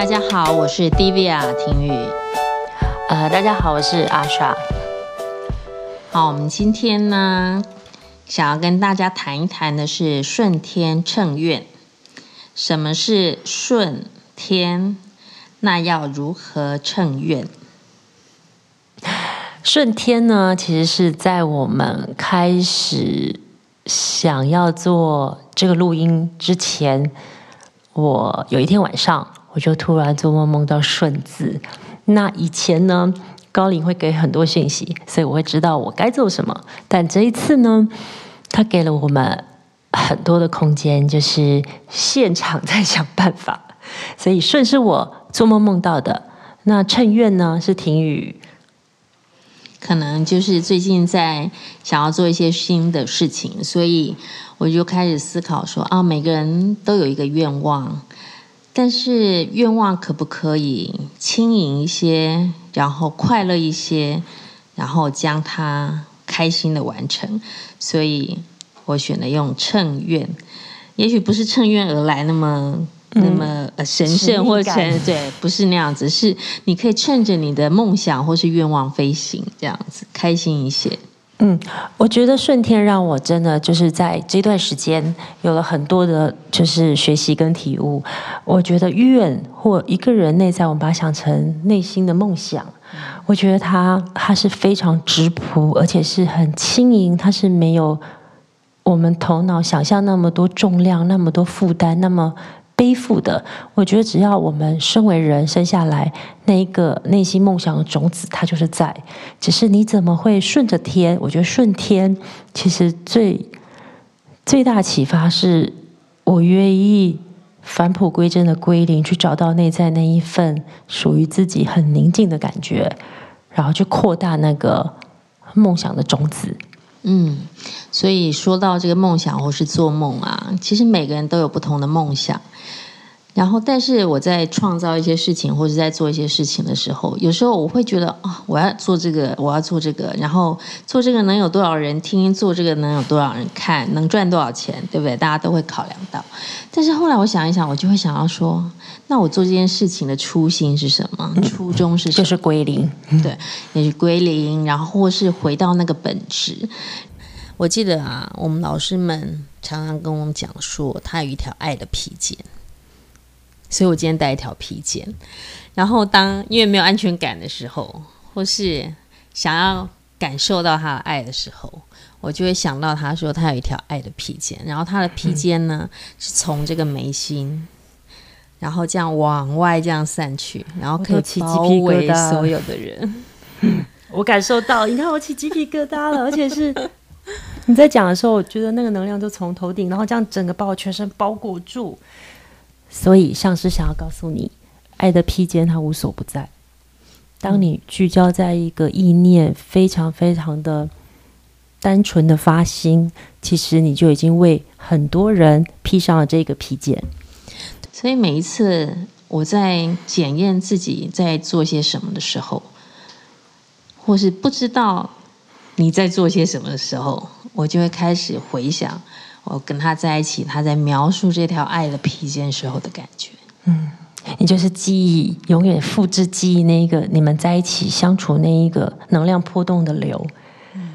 大家好，我是 Divya 婷宇。呃，大家好，我是阿莎。好，我们今天呢，想要跟大家谈一谈的是顺天称愿。什么是顺天？那要如何称愿？顺天呢，其实是在我们开始想要做这个录音之前，我有一天晚上。我就突然做梦梦到“顺”字。那以前呢，高灵会给很多讯息，所以我会知道我该做什么。但这一次呢，他给了我们很多的空间，就是现场在想办法。所以“顺”是我做梦梦到的。那“趁愿”呢，是婷雨，可能就是最近在想要做一些新的事情，所以我就开始思考说：啊，每个人都有一个愿望。但是愿望可不可以轻盈一些，然后快乐一些，然后将它开心的完成？所以我选了用乘愿，也许不是乘愿而来那么、嗯、那么神圣或者 对，不是那样子，是你可以趁着你的梦想或是愿望飞行，这样子开心一些。嗯，我觉得顺天让我真的就是在这段时间有了很多的，就是学习跟体悟。我觉得愿或一个人内在，我们把它想成内心的梦想，我觉得它它是非常质朴，而且是很轻盈，它是没有我们头脑想象那么多重量、那么多负担、那么。背负的，我觉得只要我们身为人生下来，那一个内心梦想的种子，它就是在。只是你怎么会顺着天？我觉得顺天其实最最大启发是，我愿意返璞归真的归零，去找到内在那一份属于自己很宁静的感觉，然后去扩大那个梦想的种子。嗯，所以说到这个梦想或是做梦啊，其实每个人都有不同的梦想。然后，但是我在创造一些事情或者在做一些事情的时候，有时候我会觉得啊、哦，我要做这个，我要做这个，然后做这个能有多少人听，做这个能有多少人看，能赚多少钱，对不对？大家都会考量到。但是后来我想一想，我就会想要说，那我做这件事情的初心是什么？初衷是什么？就是归零，对，也是归零，然后或是回到那个本质。我记得啊，我们老师们常常跟我们讲说，他有一条爱的披肩。所以我今天带一条披肩，然后当因为没有安全感的时候，或是想要感受到他的爱的时候，我就会想到他说他有一条爱的披肩，然后他的披肩呢、嗯、是从这个眉心，然后这样往外这样散去，然后可以包围所有的人。我感受到，你看我起鸡皮疙瘩了，而且是 你在讲的时候，我觉得那个能量就从头顶，然后这样整个把我全身包裹住。所以，上师想要告诉你，爱的披肩它无所不在。当你聚焦在一个意念，非常非常的单纯的发心，其实你就已经为很多人披上了这个披肩。所以，每一次我在检验自己在做些什么的时候，或是不知道你在做些什么的时候，我就会开始回想。我跟他在一起，他在描述这条爱的披肩时候的感觉。嗯，也就是记忆，永远复制记忆那一个你们在一起相处那一个能量波动的流。嗯，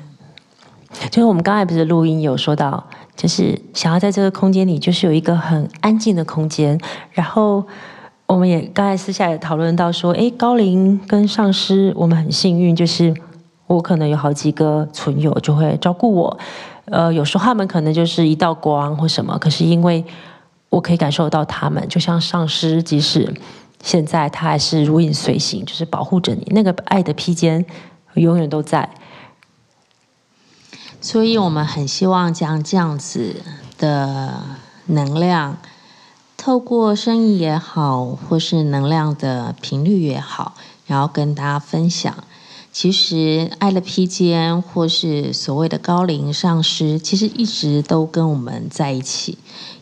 就是我们刚才不是录音有说到，就是想要在这个空间里，就是有一个很安静的空间。然后我们也刚才私下也讨论到说，哎，高龄跟上师，我们很幸运，就是我可能有好几个存友就会照顾我。呃，有时候他们可能就是一道光或什么，可是因为我可以感受到他们，就像上师，即使现在他还是如影随形，就是保护着你，那个爱的披肩永远都在。所以我们很希望将这样子的能量，透过声音也好，或是能量的频率也好，然后跟大家分享。其实，爱的披肩，或是所谓的高龄上师，其实一直都跟我们在一起。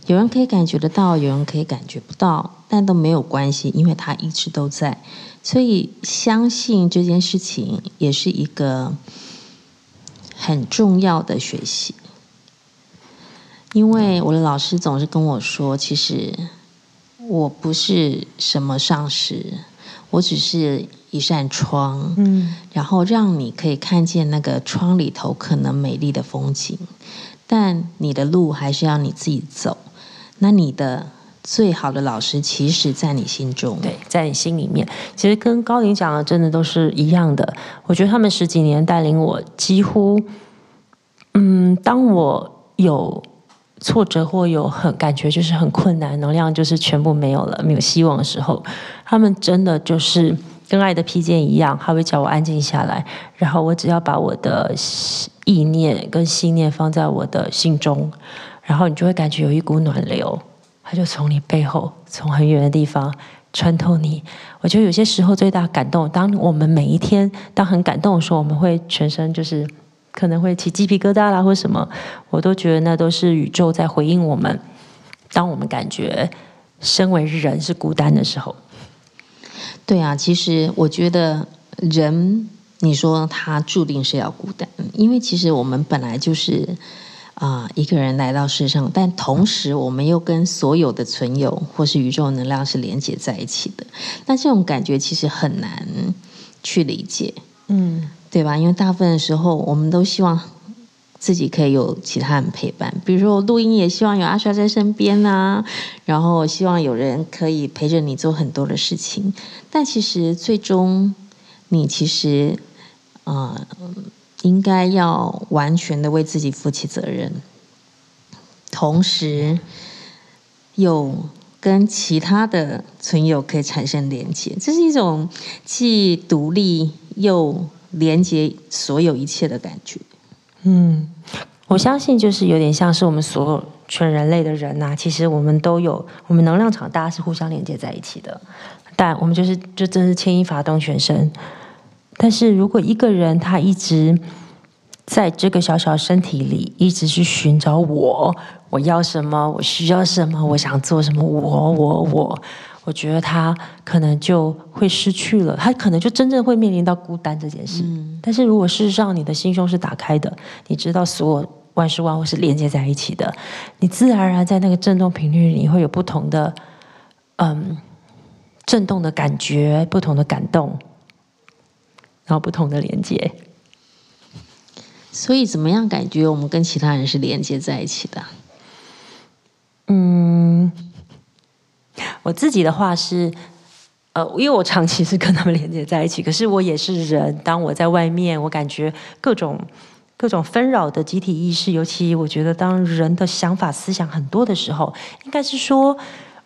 有人可以感觉得到，有人可以感觉不到，但都没有关系，因为他一直都在。所以，相信这件事情也是一个很重要的学习。因为我的老师总是跟我说，其实我不是什么上师，我只是一扇窗，嗯，然后让你可以看见那个窗里头可能美丽的风景，但你的路还是要你自己走。那你的最好的老师，其实在你心中，对，在你心里面，其实跟高林讲的真的都是一样的。我觉得他们十几年带领我，几乎，嗯，当我有挫折或有很感觉就是很困难，能量就是全部没有了，没有希望的时候，他们真的就是跟爱的披肩一样，他会叫我安静下来，然后我只要把我的意念跟信念放在我的心中，然后你就会感觉有一股暖流。他就从你背后，从很远的地方穿透你。我觉得有些时候最大感动，当我们每一天当很感动的时候，我们会全身就是可能会起鸡皮疙瘩啦，或什么，我都觉得那都是宇宙在回应我们。当我们感觉身为人是孤单的时候，对啊，其实我觉得人，你说他注定是要孤单，因为其实我们本来就是。啊，一个人来到世上，但同时我们又跟所有的存有或是宇宙能量是连接在一起的。那这种感觉其实很难去理解，嗯，对吧？因为大部分的时候，我们都希望自己可以有其他人陪伴，比如说我录音也希望有阿莎在身边啊，然后希望有人可以陪着你做很多的事情。但其实最终，你其实啊。呃应该要完全的为自己负起责任，同时又跟其他的存有可以产生连接，这是一种既独立又连接所有一切的感觉。嗯，我相信就是有点像是我们所有全人类的人呐、其实我们都有，我们能量场大家是互相连接在一起的，但我们就是就真是牵一发动全身。但是如果一个人他一直在这个小小身体里，一直去寻找我，我要什么，我需要什么，我想做什么，我我，我觉得他可能就会失去了，他可能就真正会面临到孤单这件事。嗯。但是如果事实上你的心胸是打开的，你知道所有万事万物是连接在一起的，你自然而然在那个震动频率里，你会有不同的嗯震动的感觉，不同的感动。然后不同的连接，所以怎么样感觉我们跟其他人是连接在一起的？嗯，我自己的话是，呃，因为我长期是跟他们连接在一起，可是我也是人。当我在外面，我感觉各种各种纷扰的集体意识，尤其我觉得当人的想法思想很多的时候，应该是说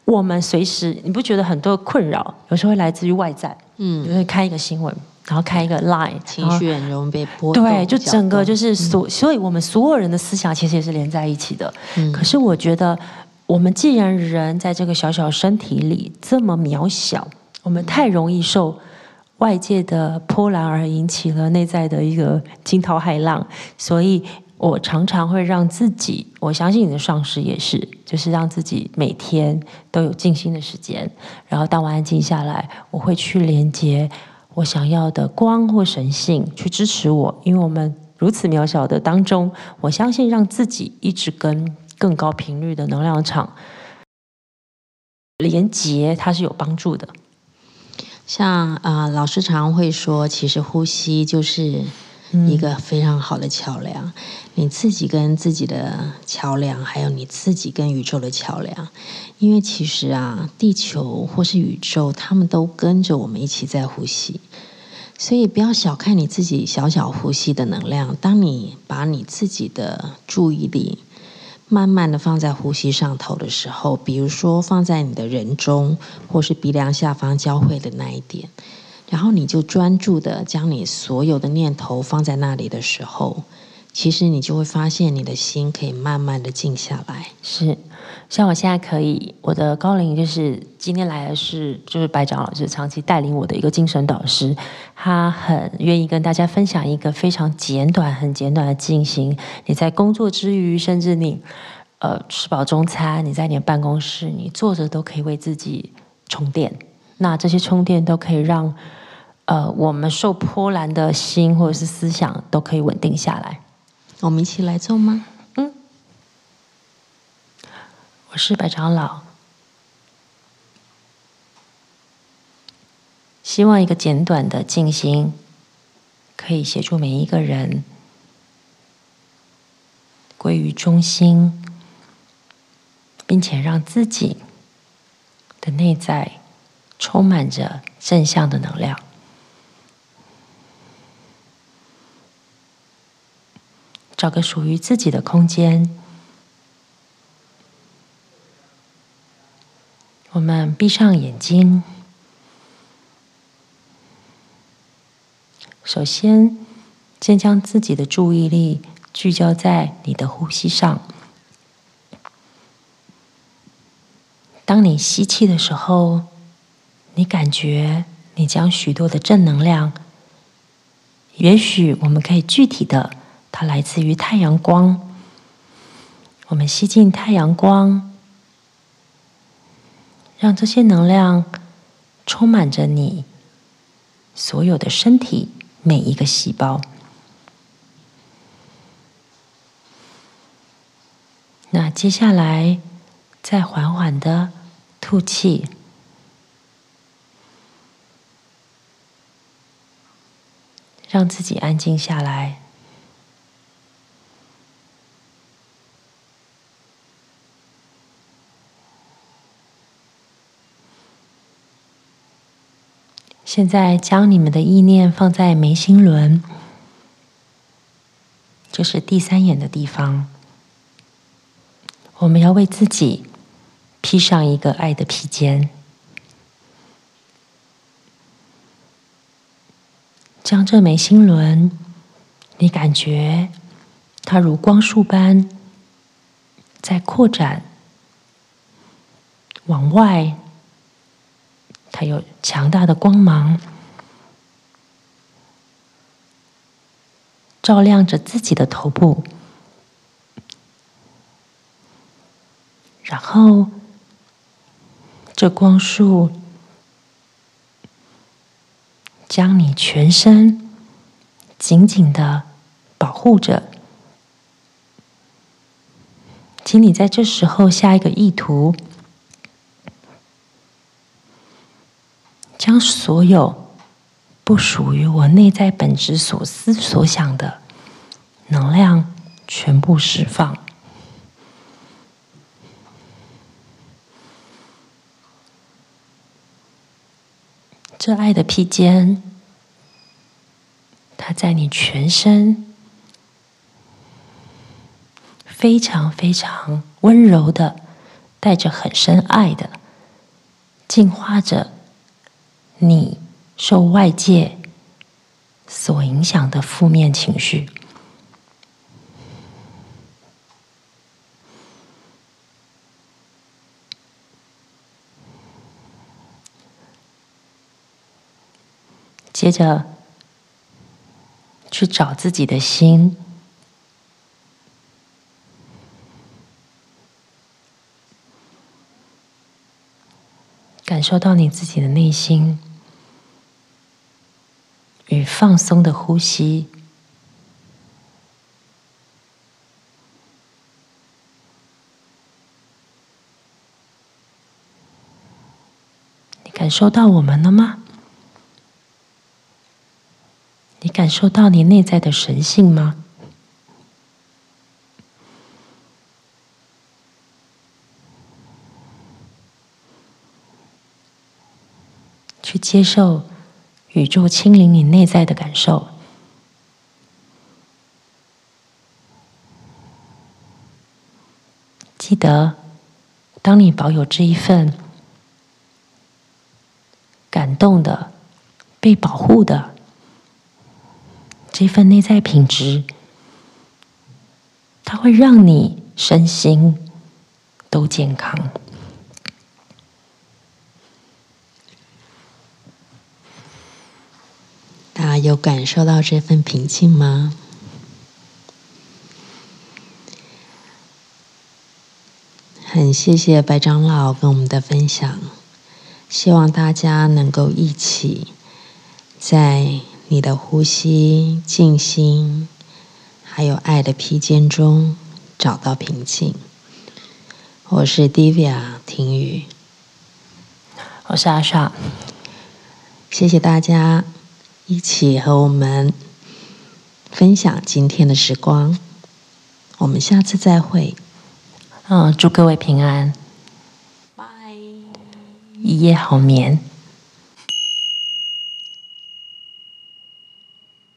我们随时，你不觉得很多的困扰有时候会来自于外在？嗯，就是看一个新闻。然后开一个 line，情绪很容易被波动。对，就整个就是所，嗯、所以我们所有人的思想其实也是连在一起的。嗯、可是我觉得，我们既然人在这个小小身体里这么渺小，我们太容易受外界的波澜而引起了内在的一个惊涛骇浪。所以我常常会让自己，我相信你的上司也是，就是让自己每天都有静心的时间。然后当我安静下来，我会去连接。我想要的光或神性去支持我，因为我们如此渺小的当中，我相信让自己一直跟更高频率的能量场连接，它是有帮助的。像啊、呃，老师常会说，其实呼吸就是。一个非常好的桥梁，你自己跟自己的桥梁，还有你自己跟宇宙的桥梁。因为其实啊，地球或是宇宙，他们都跟着我们一起在呼吸，所以不要小看你自己小小呼吸的能量。当你把你自己的注意力慢慢的放在呼吸上头的时候，比如说放在你的人中，或是鼻梁下方交汇的那一点。然后你就专注的将你所有的念头放在那里的时候，其实你就会发现你的心可以慢慢的静下来。是，像我现在可以，我的高龄就是今天来的是就是白长老师长期带领我的一个精神导师，他很愿意跟大家分享一个非常简短、很简短的进行。你在工作之余，甚至你呃吃饱中餐，你在你的办公室，你坐着都可以为自己充电。那这些充电都可以让，呃，我们受波澜的心或者是思想都可以稳定下来。我们一起来做吗？我是白长老。希望一个简短的静心可以协助每一个人。归于中心。并且让自己的内在充满着正向的能量。找个属于自己的空间。我们闭上眼睛。首先，先将自己的注意力聚焦在你的呼吸上。当你吸气的时候，你感觉你将许多的正能量，也许我们可以具体的。它来自于太阳光，我们吸进太阳光，让这些能量充满着你所有的身体每一个细胞。那接下来再缓缓的吐气，让自己安静下来。现在将你们的意念放在眉心轮，就是第三眼的地方。我们要为自己披上一个爱的披肩，将这眉心轮，你感觉它如光束般在扩展，往外。它有强大的光芒，照亮着自己的头部，然后这光束将你全身紧紧的保护着。请你在这时候下一个意图。将所有不属于我内在本质所思所想的能量全部释放。这爱的披肩，它在你全身非常非常温柔的，带着很深爱的，净化着。你受外界所影响的负面情绪，接着去找自己的心，感受到你自己的内心。放松的呼吸，你感受到我们了吗？你感受到你内在的神性吗？去接受。宇宙清理你内在的感受。记得，当你保有这一份感动的、被保护的这份内在品质，它会让你身心都健康。有感受到这份平静吗？很谢谢白长老跟我们的分享，希望大家能够一起在你的呼吸、静心，还有爱的披肩中找到平静。我是 Divya 婷雨，我是阿莎。谢谢大家一起和我们分享今天的时光。我们下次再会。嗯，祝各位平安，拜，一夜好眠。